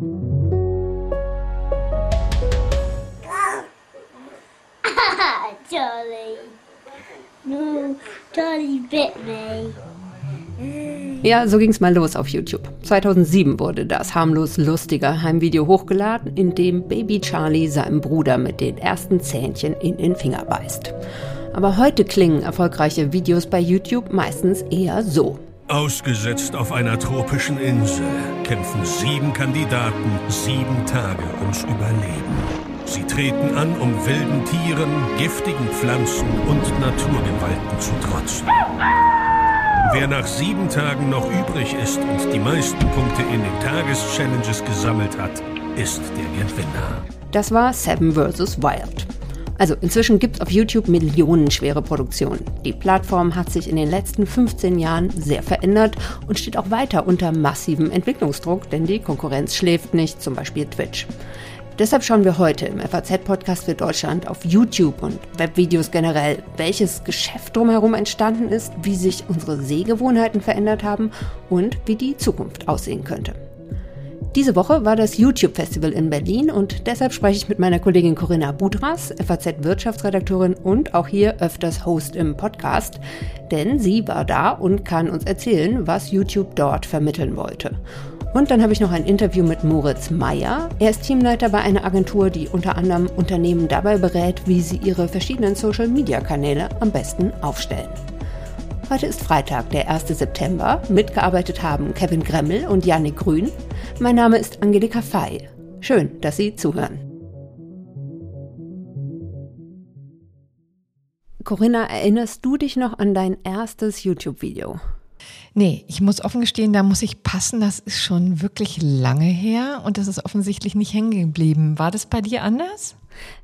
Ja, so ging's mal los auf YouTube. 2007 wurde das harmlos lustige Heimvideo hochgeladen, in dem Baby Charlie seinem Bruder mit den ersten Zähnchen in den Finger beißt. Aber heute klingen erfolgreiche Videos bei YouTube meistens eher so. Ausgesetzt auf einer tropischen Insel kämpfen sieben Kandidaten sieben Tage ums Überleben. Sie treten an, um wilden Tieren, giftigen Pflanzen und Naturgewalten zu trotzen. Wer nach sieben Tagen noch übrig ist und die meisten Punkte in den Tageschallenges gesammelt hat, ist der Gewinner. Das war Seven vs. Wild. Also inzwischen gibt es auf YouTube millionenschwere Produktionen. Die Plattform hat sich in den letzten 15 Jahren sehr verändert und steht auch weiter unter massivem Entwicklungsdruck, denn die Konkurrenz schläft nicht, zum Beispiel Twitch. Deshalb schauen wir heute im FAZ-Podcast für Deutschland auf YouTube und Webvideos generell, welches Geschäft drumherum entstanden ist, wie sich unsere Sehgewohnheiten verändert haben und wie die Zukunft aussehen könnte. Diese Woche war das YouTube-Festival in Berlin und deshalb spreche ich mit meiner Kollegin Corinna Budras, FAZ-Wirtschaftsredakteurin und auch hier öfters Host im Podcast, denn sie war da und kann uns erzählen, was YouTube dort vermitteln wollte. Und dann habe ich noch ein Interview mit Moritz Meyer. Er ist Teamleiter bei einer Agentur, die unter anderem Unternehmen dabei berät, wie sie ihre verschiedenen Social-Media-Kanäle am besten aufstellen. Heute ist Freitag, der 1. September. Mitgearbeitet haben Kevin Gremmel und Janik Grün. Mein Name ist Angelika Fey. Schön, dass Sie zuhören. Corinna, erinnerst du dich noch an dein erstes YouTube-Video? Nee, ich muss offen gestehen, da muss ich passen. Das ist schon wirklich lange her und das ist offensichtlich nicht hängen geblieben. War das bei dir anders?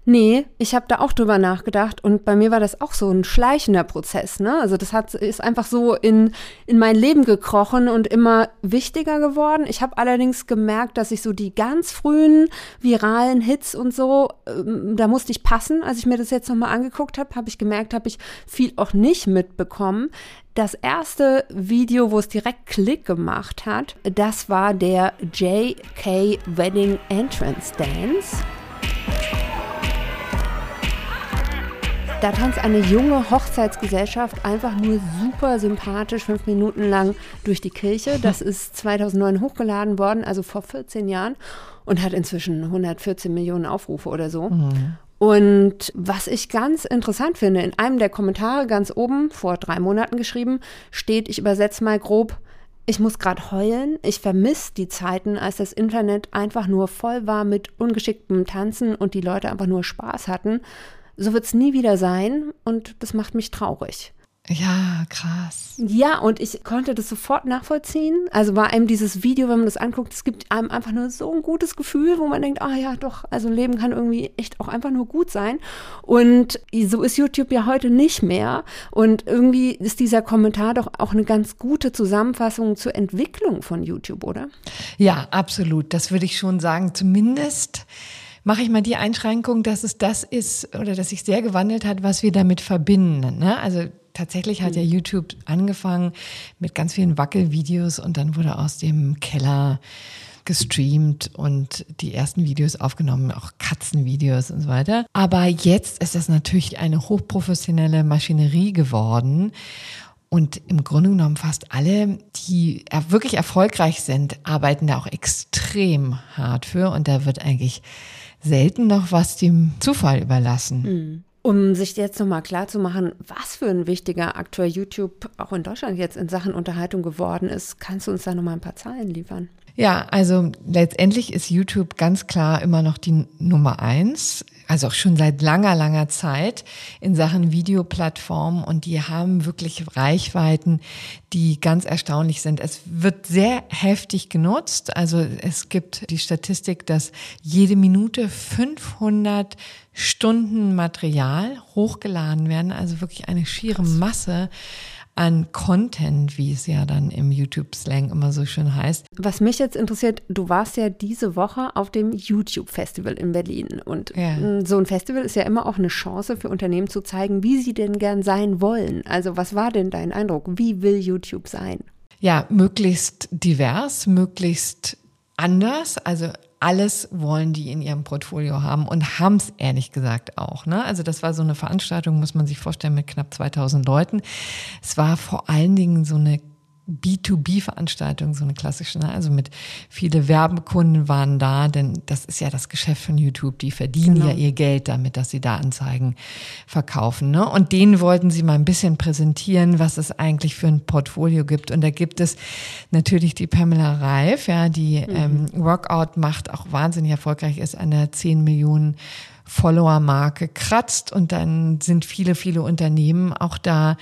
Nee, ich habe da auch drüber nachgedacht und bei mir war das auch so ein schleichender Prozess. Ne? Also das hat, ist einfach so in, in mein Leben gekrochen und immer wichtiger geworden. Ich habe allerdings gemerkt, dass ich so die ganz frühen viralen Hits und so, ähm, da musste ich passen. Als ich mir das jetzt nochmal angeguckt habe, habe ich gemerkt, habe ich viel auch nicht mitbekommen. Das erste Video, wo es direkt Klick gemacht hat, das war der JK Wedding Entrance Dance. Da tanzt eine junge Hochzeitsgesellschaft einfach nur super sympathisch fünf Minuten lang durch die Kirche. Das ist 2009 hochgeladen worden, also vor 14 Jahren und hat inzwischen 114 Millionen Aufrufe oder so. Mhm. Und was ich ganz interessant finde, in einem der Kommentare ganz oben, vor drei Monaten geschrieben, steht, ich übersetze mal grob, ich muss gerade heulen. Ich vermisse die Zeiten, als das Internet einfach nur voll war mit ungeschicktem Tanzen und die Leute einfach nur Spaß hatten. So wird es nie wieder sein und das macht mich traurig. Ja, krass. Ja, und ich konnte das sofort nachvollziehen. Also war einem dieses Video, wenn man das anguckt, es gibt einem einfach nur so ein gutes Gefühl, wo man denkt, ah ja, doch, also Leben kann irgendwie echt auch einfach nur gut sein. Und so ist YouTube ja heute nicht mehr. Und irgendwie ist dieser Kommentar doch auch eine ganz gute Zusammenfassung zur Entwicklung von YouTube, oder? Ja, absolut. Das würde ich schon sagen. Zumindest mache ich mal die Einschränkung, dass es das ist oder dass sich sehr gewandelt hat, was wir damit verbinden. Ne? Also tatsächlich hat ja mhm. YouTube angefangen mit ganz vielen Wackelvideos und dann wurde aus dem Keller gestreamt und die ersten Videos aufgenommen, auch Katzenvideos und so weiter. Aber jetzt ist das natürlich eine hochprofessionelle Maschinerie geworden. Und im Grunde genommen fast alle, die wirklich erfolgreich sind, arbeiten da auch extrem hart für. Und da wird eigentlich selten noch was dem Zufall überlassen. Mhm. Um sich jetzt nochmal klar zu machen, was für ein wichtiger Akteur YouTube auch in Deutschland jetzt in Sachen Unterhaltung geworden ist, kannst du uns da nochmal ein paar Zahlen liefern? Ja, also letztendlich ist YouTube ganz klar immer noch die Nummer eins also auch schon seit langer, langer Zeit in Sachen Videoplattformen und die haben wirklich Reichweiten, die ganz erstaunlich sind. Es wird sehr heftig genutzt. Also es gibt die Statistik, dass jede Minute 500 Stunden Material hochgeladen werden, also wirklich eine schiere Masse an Content, wie es ja dann im YouTube-Slang immer so schön heißt. Was mich jetzt interessiert, du warst ja diese Woche auf dem YouTube-Festival in Berlin. Und ja. so ein Festival ist ja immer auch eine Chance für Unternehmen zu zeigen, wie sie denn gern sein wollen. Also was war denn dein Eindruck? Wie will YouTube sein? Ja, möglichst divers, möglichst anders. Also alles wollen die in ihrem Portfolio haben und haben es ehrlich gesagt auch. Ne? Also das war so eine Veranstaltung, muss man sich vorstellen, mit knapp 2000 Leuten. Es war vor allen Dingen so eine B2B-Veranstaltung, so eine klassische, ne? also mit viele Werbekunden waren da, denn das ist ja das Geschäft von YouTube, die verdienen genau. ja ihr Geld damit, dass sie da Anzeigen verkaufen. Ne? Und denen wollten sie mal ein bisschen präsentieren, was es eigentlich für ein Portfolio gibt. Und da gibt es natürlich die Pamela Reif, ja, die mhm. ähm, Workout macht, auch wahnsinnig erfolgreich ist, an der 10 Millionen Follower-Marke kratzt und dann sind viele, viele Unternehmen auch da,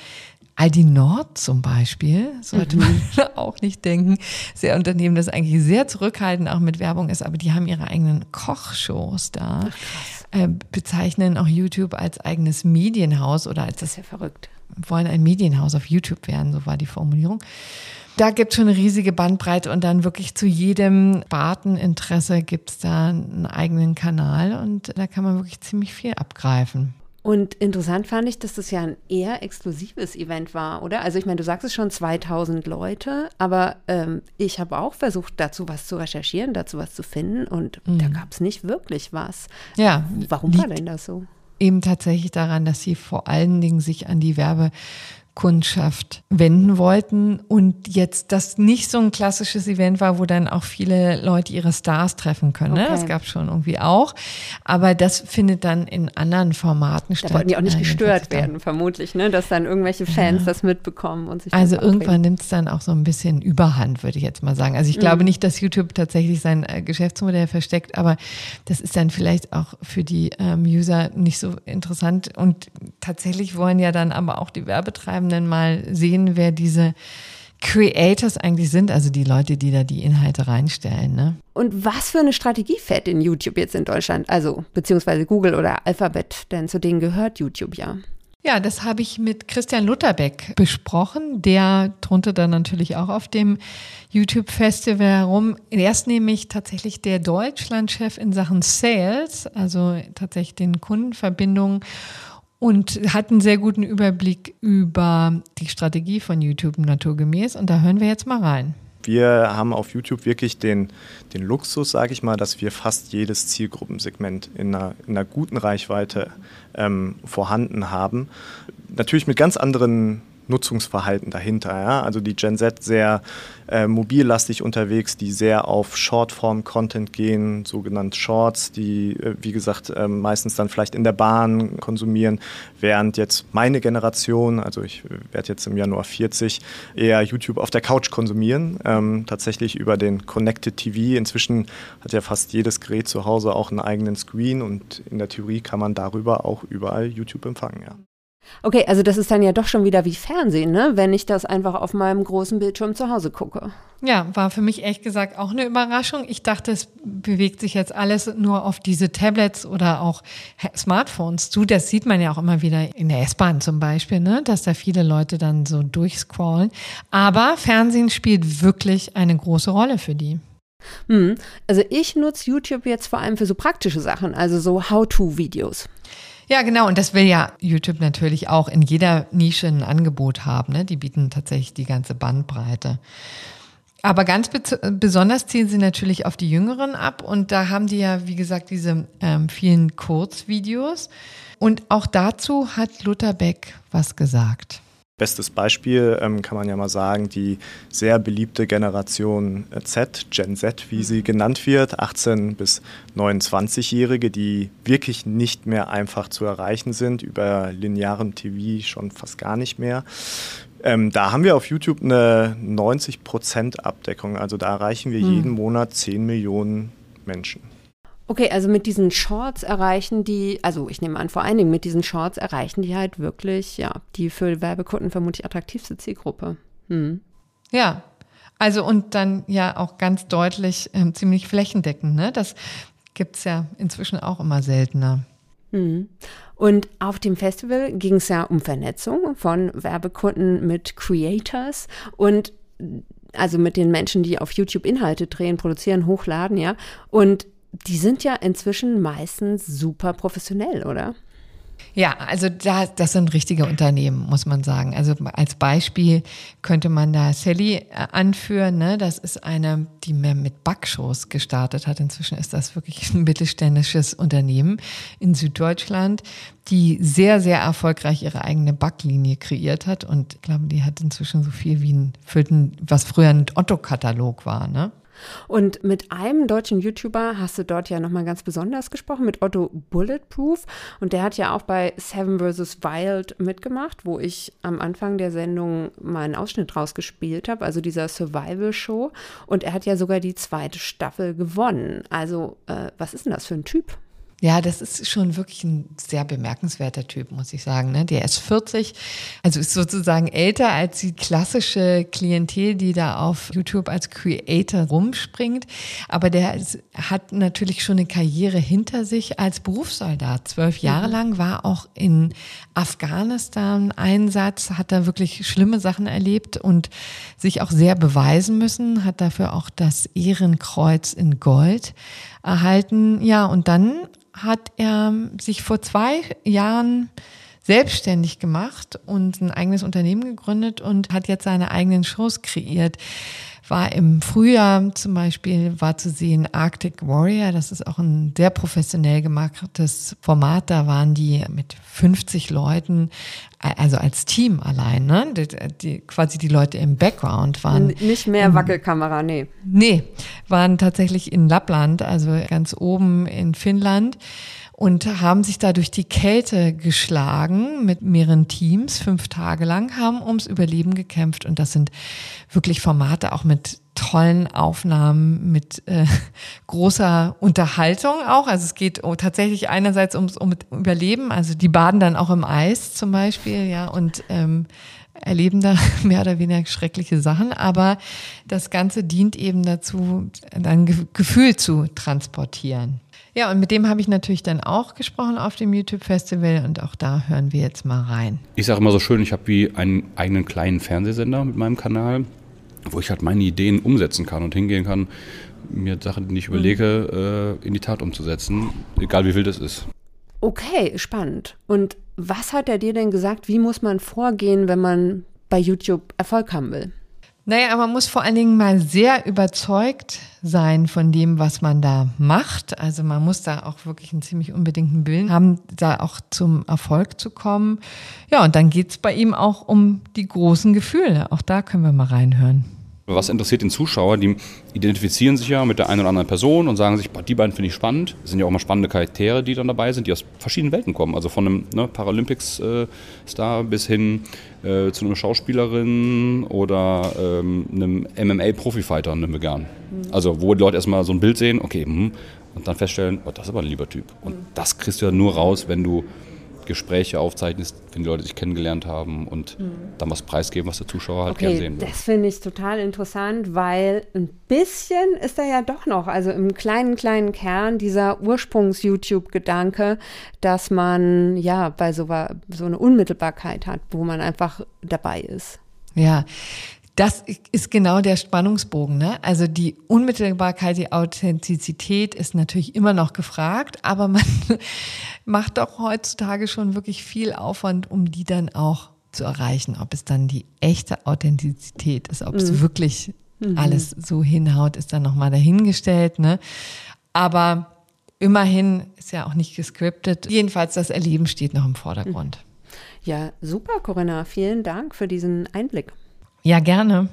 Aldi Nord zum Beispiel, sollte mhm. man auch nicht denken, sehr Unternehmen, das eigentlich sehr zurückhaltend auch mit Werbung ist, aber die haben ihre eigenen Kochshows da, äh, bezeichnen auch YouTube als eigenes Medienhaus oder als das ist ja verrückt. Wollen ein Medienhaus auf YouTube werden, so war die Formulierung. Da gibt es schon eine riesige Bandbreite und dann wirklich zu jedem Sparteninteresse gibt es da einen eigenen Kanal und da kann man wirklich ziemlich viel abgreifen. Und interessant fand ich, dass das ja ein eher exklusives Event war, oder? Also ich meine, du sagst es schon, 2000 Leute, aber ähm, ich habe auch versucht, dazu was zu recherchieren, dazu was zu finden und mhm. da gab es nicht wirklich was. Ja. Warum war denn das so? Eben tatsächlich daran, dass sie vor allen Dingen sich an die Werbe Kundschaft wenden wollten und jetzt das nicht so ein klassisches Event war, wo dann auch viele Leute ihre Stars treffen können. Ne? Okay. Ne? Das gab schon irgendwie auch, aber das findet dann in anderen Formaten statt. Da wollten die auch nicht gestört werden, vermutlich, ne? dass dann irgendwelche Fans ja. das mitbekommen und sich Also irgendwann nimmt es dann auch so ein bisschen Überhand, würde ich jetzt mal sagen. Also ich mhm. glaube nicht, dass YouTube tatsächlich sein äh, Geschäftsmodell versteckt, aber das ist dann vielleicht auch für die ähm, User nicht so interessant und tatsächlich wollen ja dann aber auch die Werbetreibenden Werbetreibenden mal sehen, wer diese Creators eigentlich sind, also die Leute, die da die Inhalte reinstellen. Ne? Und was für eine Strategie fährt in YouTube jetzt in Deutschland? Also beziehungsweise Google oder Alphabet, denn zu denen gehört YouTube ja. Ja, das habe ich mit Christian Lutherbeck besprochen. Der drunter dann natürlich auch auf dem YouTube-Festival herum. Er ist nämlich tatsächlich der Deutschlandchef in Sachen Sales, also tatsächlich den Kundenverbindungen und hat einen sehr guten Überblick über die Strategie von YouTube naturgemäß. Und da hören wir jetzt mal rein. Wir haben auf YouTube wirklich den, den Luxus, sage ich mal, dass wir fast jedes Zielgruppensegment in einer, in einer guten Reichweite ähm, vorhanden haben. Natürlich mit ganz anderen Nutzungsverhalten dahinter. Ja? Also die Gen Z sehr äh, mobillastig unterwegs, die sehr auf Shortform-Content gehen, sogenannte Shorts, die, äh, wie gesagt, äh, meistens dann vielleicht in der Bahn konsumieren, während jetzt meine Generation, also ich werde jetzt im Januar 40, eher YouTube auf der Couch konsumieren, ähm, tatsächlich über den Connected TV. Inzwischen hat ja fast jedes Gerät zu Hause auch einen eigenen Screen und in der Theorie kann man darüber auch überall YouTube empfangen. Ja. Okay, also das ist dann ja doch schon wieder wie Fernsehen, ne? wenn ich das einfach auf meinem großen Bildschirm zu Hause gucke. Ja, war für mich ehrlich gesagt auch eine Überraschung. Ich dachte, es bewegt sich jetzt alles nur auf diese Tablets oder auch Smartphones zu. Das sieht man ja auch immer wieder in der S-Bahn zum Beispiel, ne? dass da viele Leute dann so durchscrollen. Aber Fernsehen spielt wirklich eine große Rolle für die. Hm. Also ich nutze YouTube jetzt vor allem für so praktische Sachen, also so How-to-Videos. Ja, genau. Und das will ja YouTube natürlich auch in jeder Nische ein Angebot haben. Ne? Die bieten tatsächlich die ganze Bandbreite. Aber ganz besonders zielen sie natürlich auf die Jüngeren ab. Und da haben die ja, wie gesagt, diese ähm, vielen Kurzvideos. Und auch dazu hat Luther Beck was gesagt. Bestes Beispiel ähm, kann man ja mal sagen, die sehr beliebte Generation äh, Z, Gen Z, wie sie genannt wird, 18 bis 29-Jährige, die wirklich nicht mehr einfach zu erreichen sind, über linearen TV schon fast gar nicht mehr. Ähm, da haben wir auf YouTube eine 90% Abdeckung, also da erreichen wir hm. jeden Monat 10 Millionen Menschen. Okay, also mit diesen Shorts erreichen die, also ich nehme an, vor allen Dingen mit diesen Shorts erreichen die halt wirklich, ja, die für Werbekunden vermutlich attraktivste Zielgruppe. Hm. Ja, also und dann ja auch ganz deutlich ähm, ziemlich flächendeckend, ne? Das gibt es ja inzwischen auch immer seltener. Hm. Und auf dem Festival ging es ja um Vernetzung von Werbekunden mit Creators und also mit den Menschen, die auf YouTube Inhalte drehen, produzieren, hochladen, ja. Und die sind ja inzwischen meistens super professionell, oder? Ja, also da, das sind richtige Unternehmen, muss man sagen. Also als Beispiel könnte man da Sally äh, anführen. Ne? Das ist eine, die mehr mit Backshows gestartet hat. Inzwischen ist das wirklich ein mittelständisches Unternehmen in Süddeutschland, die sehr, sehr erfolgreich ihre eigene Backlinie kreiert hat. Und ich glaube, die hat inzwischen so viel wie ein, was früher ein Otto-Katalog war. Ne? Und mit einem deutschen YouTuber hast du dort ja nochmal ganz besonders gesprochen, mit Otto Bulletproof. Und der hat ja auch bei Seven vs. Wild mitgemacht, wo ich am Anfang der Sendung mal einen Ausschnitt rausgespielt habe, also dieser Survival-Show. Und er hat ja sogar die zweite Staffel gewonnen. Also, äh, was ist denn das für ein Typ? Ja, das ist schon wirklich ein sehr bemerkenswerter Typ, muss ich sagen. Ne? Der ist 40, also ist sozusagen älter als die klassische Klientel, die da auf YouTube als Creator rumspringt. Aber der hat natürlich schon eine Karriere hinter sich als Berufssoldat. Zwölf Jahre mhm. lang war auch in Afghanistan Einsatz, hat da wirklich schlimme Sachen erlebt und sich auch sehr beweisen müssen, hat dafür auch das Ehrenkreuz in Gold erhalten. Ja, und dann hat er sich vor zwei Jahren selbstständig gemacht und ein eigenes Unternehmen gegründet und hat jetzt seine eigenen Shows kreiert. War im Frühjahr zum Beispiel, war zu sehen Arctic Warrior, das ist auch ein sehr professionell gemachtes Format. Da waren die mit 50 Leuten, also als Team allein, ne? Die, die, quasi die Leute im Background waren. Nicht mehr Wackelkamera, nee. Nee, waren tatsächlich in Lappland, also ganz oben in Finnland und haben sich da durch die Kälte geschlagen mit mehreren Teams, fünf Tage lang, haben ums Überleben gekämpft. Und das sind wirklich Formate auch mit tollen Aufnahmen, mit äh, großer Unterhaltung auch. Also es geht tatsächlich einerseits ums um Überleben, also die baden dann auch im Eis zum Beispiel, ja, und ähm, erleben da mehr oder weniger schreckliche Sachen, aber das Ganze dient eben dazu, ein Gefühl zu transportieren. Ja, und mit dem habe ich natürlich dann auch gesprochen auf dem YouTube-Festival und auch da hören wir jetzt mal rein. Ich sage immer so schön, ich habe wie einen eigenen kleinen Fernsehsender mit meinem Kanal, wo ich halt meine Ideen umsetzen kann und hingehen kann, mir Sachen, die ich überlege, äh, in die Tat umzusetzen, egal wie viel das ist. Okay, spannend. Und was hat er dir denn gesagt, wie muss man vorgehen, wenn man bei YouTube Erfolg haben will? Naja, man muss vor allen Dingen mal sehr überzeugt sein von dem, was man da macht. Also man muss da auch wirklich einen ziemlich unbedingten Willen haben, da auch zum Erfolg zu kommen. Ja, und dann geht's bei ihm auch um die großen Gefühle. Auch da können wir mal reinhören. Was interessiert den Zuschauer? Die identifizieren sich ja mit der einen oder anderen Person und sagen sich, boah, die beiden finde ich spannend. Es sind ja auch mal spannende Charaktere, die dann dabei sind, die aus verschiedenen Welten kommen. Also von einem ne, Paralympics-Star bis hin äh, zu einer Schauspielerin oder ähm, einem MMA-Profifighter, einem Vegan. Mhm. Also wo die Leute erstmal so ein Bild sehen, okay, mh, und dann feststellen, oh, das ist aber ein lieber Typ. Und mhm. das kriegst du ja nur raus, wenn du Gespräche aufzeichnest, wenn die Leute sich kennengelernt haben und mhm. dann was preisgeben, was der Zuschauer halt okay, gern sehen will. Das finde ich total interessant, weil ein bisschen ist da ja doch noch, also im kleinen, kleinen Kern dieser Ursprungs-YouTube-Gedanke, dass man ja bei so, so eine Unmittelbarkeit hat, wo man einfach dabei ist. Ja, das ist genau der Spannungsbogen. Ne? Also die Unmittelbarkeit, die Authentizität ist natürlich immer noch gefragt, aber man macht doch heutzutage schon wirklich viel Aufwand, um die dann auch zu erreichen. Ob es dann die echte Authentizität ist, ob mhm. es wirklich mhm. alles so hinhaut, ist dann nochmal dahingestellt. Ne? Aber immerhin ist ja auch nicht gescriptet. Jedenfalls das Erleben steht noch im Vordergrund. Ja, super, Corinna. Vielen Dank für diesen Einblick. Ja, gerne.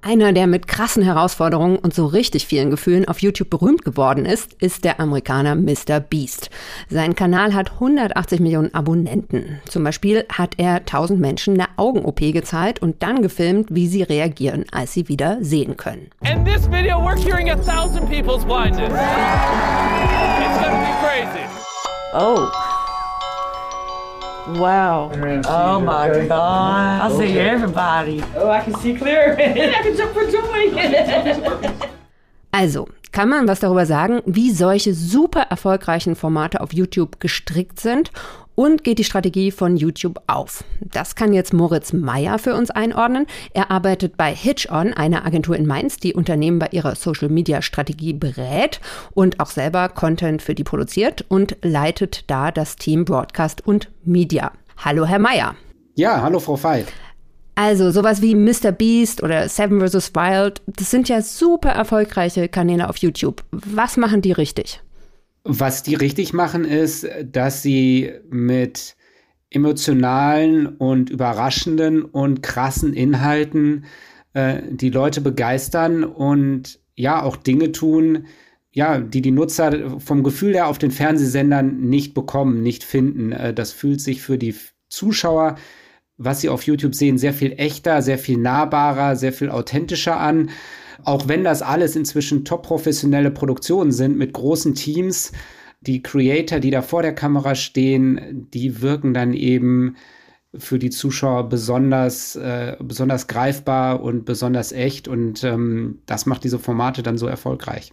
Einer, der mit krassen Herausforderungen und so richtig vielen Gefühlen auf YouTube berühmt geworden ist, ist der Amerikaner Mr. Beast. Sein Kanal hat 180 Millionen Abonnenten. Zum Beispiel hat er 1000 Menschen eine Augen-OP gezeigt und dann gefilmt, wie sie reagieren, als sie wieder sehen können. In this video we're curing a thousand people's blindness. It's gonna be crazy. Oh. Wow. Oh my God. I see everybody. Oh, I can see clear. I can jump for joy. Also, kann man was darüber sagen, wie solche super erfolgreichen Formate auf YouTube gestrickt sind und geht die Strategie von YouTube auf. Das kann jetzt Moritz Meyer für uns einordnen. Er arbeitet bei HitchOn, einer Agentur in Mainz, die Unternehmen bei ihrer Social-Media-Strategie berät und auch selber Content für die produziert und leitet da das Team Broadcast und Media. Hallo, Herr Meyer. Ja, hallo, Frau Fey. Also sowas wie Mr. Beast oder Seven vs. Wild, das sind ja super erfolgreiche Kanäle auf YouTube. Was machen die richtig? Was die richtig machen, ist, dass sie mit emotionalen und überraschenden und krassen Inhalten äh, die Leute begeistern und ja auch Dinge tun, ja, die die Nutzer vom Gefühl her auf den Fernsehsendern nicht bekommen, nicht finden. Äh, das fühlt sich für die Zuschauer was sie auf YouTube sehen, sehr viel echter, sehr viel nahbarer, sehr viel authentischer an. Auch wenn das alles inzwischen top professionelle Produktionen sind mit großen Teams, die Creator, die da vor der Kamera stehen, die wirken dann eben für die Zuschauer besonders, äh, besonders greifbar und besonders echt. Und ähm, das macht diese Formate dann so erfolgreich.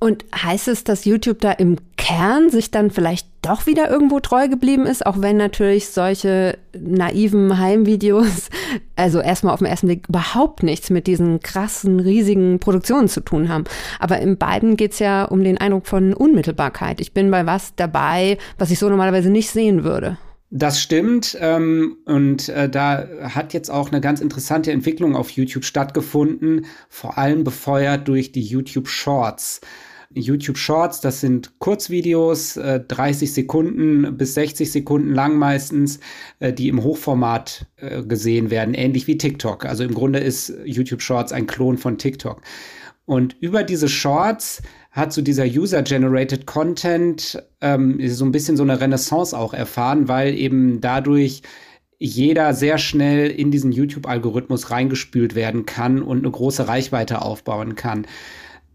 Und heißt es, dass YouTube da im Kern sich dann vielleicht doch wieder irgendwo treu geblieben ist, auch wenn natürlich solche naiven Heimvideos, also erstmal auf den ersten Blick überhaupt nichts mit diesen krassen, riesigen Produktionen zu tun haben. Aber in beiden geht's ja um den Eindruck von Unmittelbarkeit. Ich bin bei was dabei, was ich so normalerweise nicht sehen würde. Das stimmt. Ähm, und äh, da hat jetzt auch eine ganz interessante Entwicklung auf YouTube stattgefunden, vor allem befeuert durch die YouTube Shorts. YouTube Shorts, das sind Kurzvideos, äh, 30 Sekunden bis 60 Sekunden lang meistens, äh, die im Hochformat äh, gesehen werden, ähnlich wie TikTok. Also im Grunde ist YouTube Shorts ein Klon von TikTok. Und über diese Shorts hat so dieser User-Generated Content ähm, so ein bisschen so eine Renaissance auch erfahren, weil eben dadurch jeder sehr schnell in diesen YouTube-Algorithmus reingespült werden kann und eine große Reichweite aufbauen kann.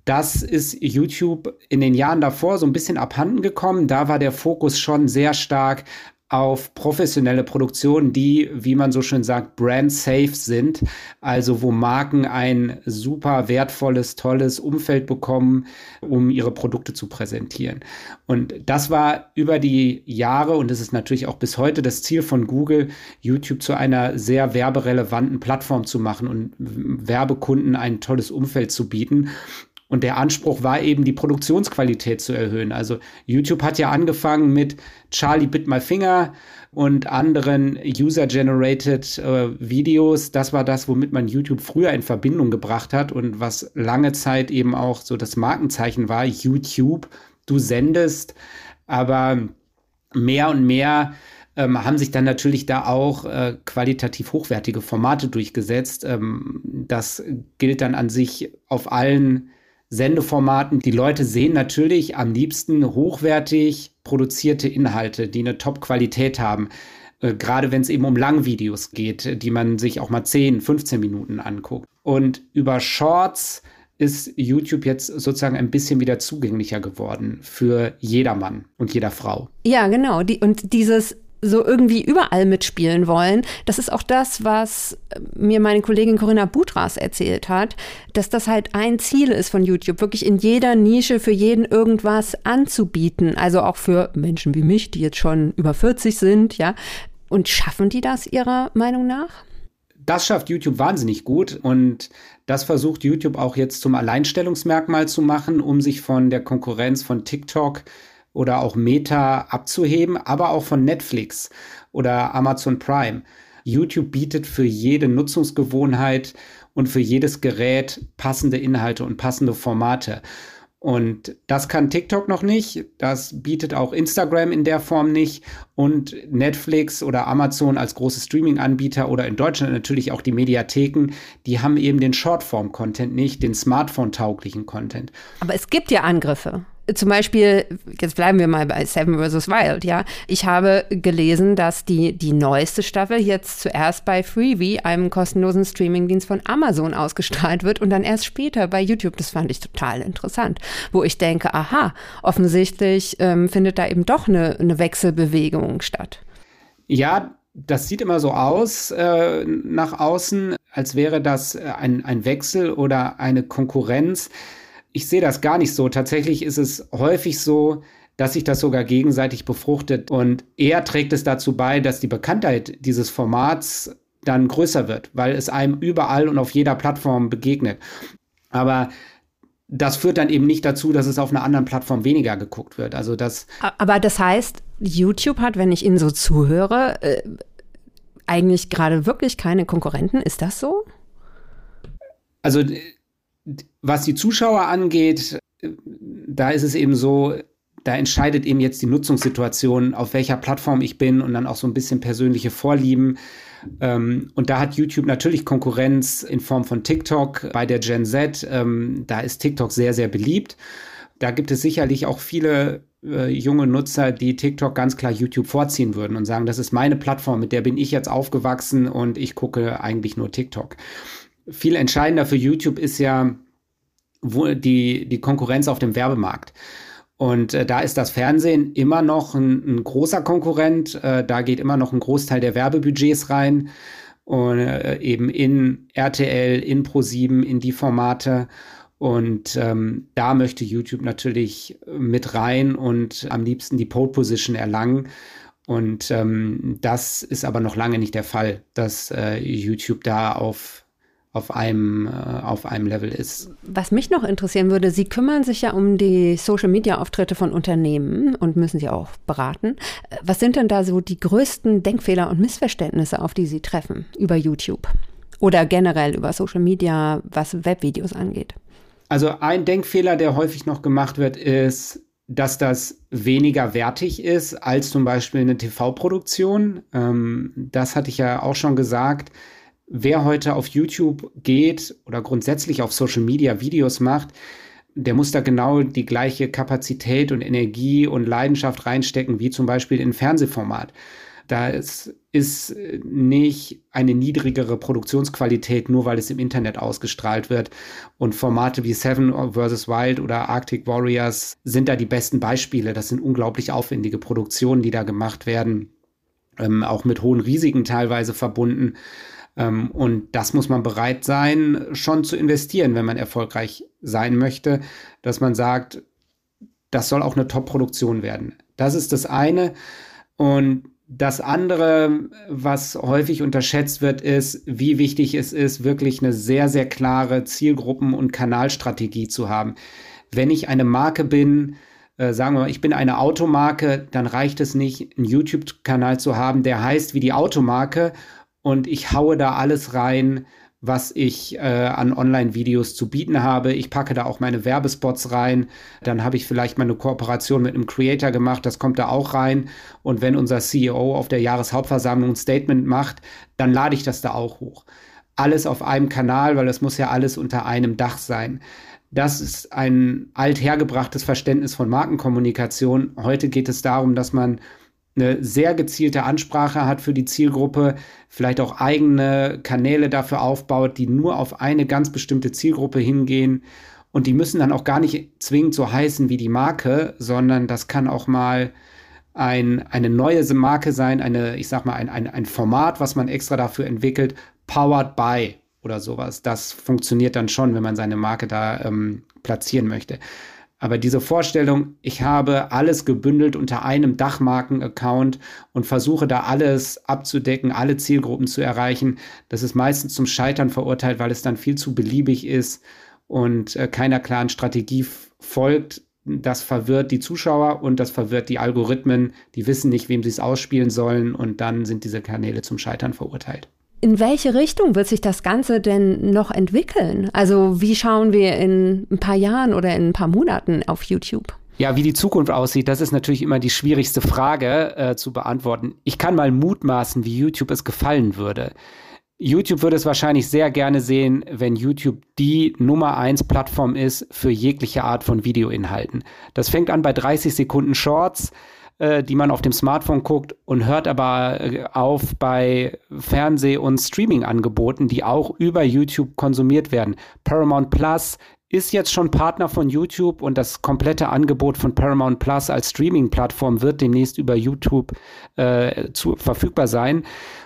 Das ist YouTube in den Jahren davor so ein bisschen abhanden gekommen. Da war der Fokus schon sehr stark auf professionelle Produktionen, die, wie man so schön sagt, brand safe sind. Also wo Marken ein super wertvolles, tolles Umfeld bekommen, um ihre Produkte zu präsentieren. Und das war über die Jahre und es ist natürlich auch bis heute das Ziel von Google, YouTube zu einer sehr werberelevanten Plattform zu machen und Werbekunden ein tolles Umfeld zu bieten. Und der Anspruch war eben, die Produktionsqualität zu erhöhen. Also YouTube hat ja angefangen mit Charlie Bit My Finger und anderen User-Generated äh, Videos. Das war das, womit man YouTube früher in Verbindung gebracht hat und was lange Zeit eben auch so das Markenzeichen war. YouTube, du sendest, aber mehr und mehr ähm, haben sich dann natürlich da auch äh, qualitativ hochwertige Formate durchgesetzt. Ähm, das gilt dann an sich auf allen Sendeformaten. Die Leute sehen natürlich am liebsten hochwertig produzierte Inhalte, die eine Top-Qualität haben. Äh, gerade wenn es eben um Langvideos geht, die man sich auch mal 10, 15 Minuten anguckt. Und über Shorts ist YouTube jetzt sozusagen ein bisschen wieder zugänglicher geworden für jedermann und jeder Frau. Ja, genau. Die, und dieses so irgendwie überall mitspielen wollen. Das ist auch das, was mir meine Kollegin Corinna Budras erzählt hat, dass das halt ein Ziel ist von YouTube, wirklich in jeder Nische für jeden irgendwas anzubieten. Also auch für Menschen wie mich, die jetzt schon über 40 sind, ja. Und schaffen die das Ihrer Meinung nach? Das schafft YouTube wahnsinnig gut und das versucht YouTube auch jetzt zum Alleinstellungsmerkmal zu machen, um sich von der Konkurrenz von TikTok oder auch Meta abzuheben, aber auch von Netflix oder Amazon Prime. YouTube bietet für jede Nutzungsgewohnheit und für jedes Gerät passende Inhalte und passende Formate. Und das kann TikTok noch nicht, das bietet auch Instagram in der Form nicht und Netflix oder Amazon als große Streaming-Anbieter oder in Deutschland natürlich auch die Mediatheken, die haben eben den Shortform-Content nicht, den Smartphone-tauglichen Content. Aber es gibt ja Angriffe zum Beispiel, jetzt bleiben wir mal bei Seven vs. Wild, ja. Ich habe gelesen, dass die, die neueste Staffel jetzt zuerst bei Freebie, einem kostenlosen Streamingdienst von Amazon, ausgestrahlt wird und dann erst später bei YouTube. Das fand ich total interessant. Wo ich denke, aha, offensichtlich ähm, findet da eben doch eine, eine Wechselbewegung statt. Ja, das sieht immer so aus äh, nach außen, als wäre das ein, ein Wechsel oder eine Konkurrenz ich sehe das gar nicht so. Tatsächlich ist es häufig so, dass sich das sogar gegenseitig befruchtet. Und eher trägt es dazu bei, dass die Bekanntheit dieses Formats dann größer wird, weil es einem überall und auf jeder Plattform begegnet. Aber das führt dann eben nicht dazu, dass es auf einer anderen Plattform weniger geguckt wird. Also das. Aber das heißt, YouTube hat, wenn ich Ihnen so zuhöre, äh, eigentlich gerade wirklich keine Konkurrenten. Ist das so? Also was die Zuschauer angeht, da ist es eben so, da entscheidet eben jetzt die Nutzungssituation, auf welcher Plattform ich bin und dann auch so ein bisschen persönliche Vorlieben. Ähm, und da hat YouTube natürlich Konkurrenz in Form von TikTok bei der Gen Z. Ähm, da ist TikTok sehr, sehr beliebt. Da gibt es sicherlich auch viele äh, junge Nutzer, die TikTok ganz klar YouTube vorziehen würden und sagen, das ist meine Plattform, mit der bin ich jetzt aufgewachsen und ich gucke eigentlich nur TikTok. Viel entscheidender für YouTube ist ja die, die Konkurrenz auf dem Werbemarkt. Und äh, da ist das Fernsehen immer noch ein, ein großer Konkurrent. Äh, da geht immer noch ein Großteil der Werbebudgets rein. Und äh, eben in RTL, in Pro7, in die Formate. Und ähm, da möchte YouTube natürlich mit rein und am liebsten die Pole Position erlangen. Und ähm, das ist aber noch lange nicht der Fall, dass äh, YouTube da auf auf einem, äh, auf einem Level ist. Was mich noch interessieren würde, Sie kümmern sich ja um die Social-Media-Auftritte von Unternehmen und müssen sie auch beraten. Was sind denn da so die größten Denkfehler und Missverständnisse, auf die Sie treffen über YouTube oder generell über Social Media, was Webvideos angeht? Also ein Denkfehler, der häufig noch gemacht wird, ist, dass das weniger wertig ist als zum Beispiel eine TV-Produktion. Ähm, das hatte ich ja auch schon gesagt wer heute auf YouTube geht oder grundsätzlich auf Social Media Videos macht, der muss da genau die gleiche Kapazität und Energie und Leidenschaft reinstecken, wie zum Beispiel in Fernsehformat. Da ist, nicht eine niedrigere Produktionsqualität, nur weil es im Internet ausgestrahlt wird. Und Formate wie Seven vs. Wild oder Arctic Warriors sind da die besten Beispiele. Das sind unglaublich aufwendige Produktionen, die da gemacht werden, ähm, auch mit hohen Risiken teilweise verbunden. Ähm, und das muss man bereit sein, schon zu investieren, wenn man erfolgreich sein möchte, dass man sagt, das soll auch eine Top-Produktion werden. Das ist das eine. Und das andere, was häufig unterschätzt wird, ist, wie wichtig es ist, wirklich eine sehr, sehr klare Zielgruppen- und Kanalstrategie zu haben. Wenn ich eine Marke bin, äh, sagen wir mal, ich bin eine Automarke, dann reicht es nicht, einen YouTube-Kanal zu haben, der heißt wie die Automarke und ich haue da alles rein, was ich äh, an Online-Videos zu bieten habe. Ich packe da auch meine Werbespots rein. Dann habe ich vielleicht mal eine Kooperation mit einem Creator gemacht, das kommt da auch rein. Und wenn unser CEO auf der Jahreshauptversammlung ein Statement macht, dann lade ich das da auch hoch. Alles auf einem Kanal, weil das muss ja alles unter einem Dach sein. Das ist ein althergebrachtes Verständnis von Markenkommunikation. Heute geht es darum, dass man eine sehr gezielte Ansprache hat für die Zielgruppe, vielleicht auch eigene Kanäle dafür aufbaut, die nur auf eine ganz bestimmte Zielgruppe hingehen. Und die müssen dann auch gar nicht zwingend so heißen wie die Marke, sondern das kann auch mal ein, eine neue Marke sein, eine, ich sag mal, ein, ein, ein Format, was man extra dafür entwickelt, powered by oder sowas. Das funktioniert dann schon, wenn man seine Marke da ähm, platzieren möchte. Aber diese Vorstellung, ich habe alles gebündelt unter einem Dachmarken-Account und versuche da alles abzudecken, alle Zielgruppen zu erreichen, das ist meistens zum Scheitern verurteilt, weil es dann viel zu beliebig ist und äh, keiner klaren Strategie folgt. Das verwirrt die Zuschauer und das verwirrt die Algorithmen. Die wissen nicht, wem sie es ausspielen sollen und dann sind diese Kanäle zum Scheitern verurteilt. In welche Richtung wird sich das Ganze denn noch entwickeln? Also wie schauen wir in ein paar Jahren oder in ein paar Monaten auf YouTube? Ja, wie die Zukunft aussieht, das ist natürlich immer die schwierigste Frage äh, zu beantworten. Ich kann mal mutmaßen, wie YouTube es gefallen würde. YouTube würde es wahrscheinlich sehr gerne sehen, wenn YouTube die Nummer eins Plattform ist für jegliche Art von Videoinhalten. Das fängt an bei 30 Sekunden Shorts, äh, die man auf dem Smartphone guckt und hört aber äh, auf bei Fernseh- und Streaming-Angeboten, die auch über YouTube konsumiert werden. Paramount Plus ist jetzt schon Partner von YouTube und das komplette Angebot von Paramount Plus als Streaming-Plattform wird demnächst über YouTube äh, zu, verfügbar sein.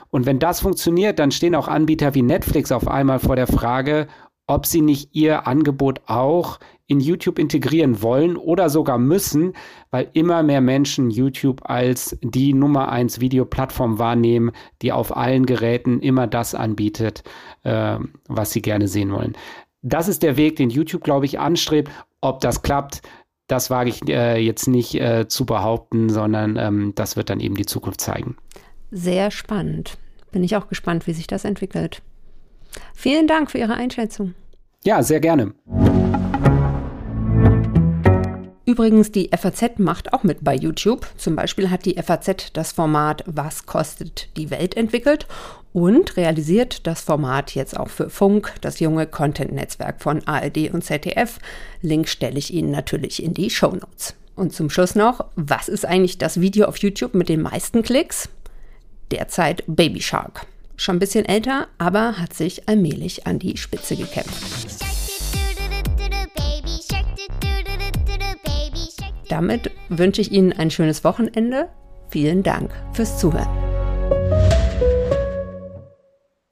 Und wenn das funktioniert, dann stehen auch Anbieter wie Netflix auf einmal vor der Frage, ob sie nicht ihr Angebot auch in YouTube integrieren wollen oder sogar müssen, weil immer mehr Menschen YouTube als die Nummer eins Videoplattform wahrnehmen, die auf allen Geräten immer das anbietet, äh, was sie gerne sehen wollen. Das ist der Weg, den YouTube, glaube ich, anstrebt. Ob das klappt, das wage ich äh, jetzt nicht äh, zu behaupten, sondern ähm, das wird dann eben die Zukunft zeigen. Sehr spannend. Bin ich auch gespannt, wie sich das entwickelt. Vielen Dank für Ihre Einschätzung. Ja, sehr gerne. Übrigens, die FAZ macht auch mit bei YouTube. Zum Beispiel hat die FAZ das Format Was kostet die Welt entwickelt und realisiert das Format jetzt auch für Funk, das junge Content-Netzwerk von ARD und ZDF. Link stelle ich Ihnen natürlich in die Show Notes. Und zum Schluss noch, was ist eigentlich das Video auf YouTube mit den meisten Klicks? Derzeit Baby Shark. Schon ein bisschen älter, aber hat sich allmählich an die Spitze gekämpft. Damit wünsche ich Ihnen ein schönes Wochenende. Vielen Dank fürs Zuhören.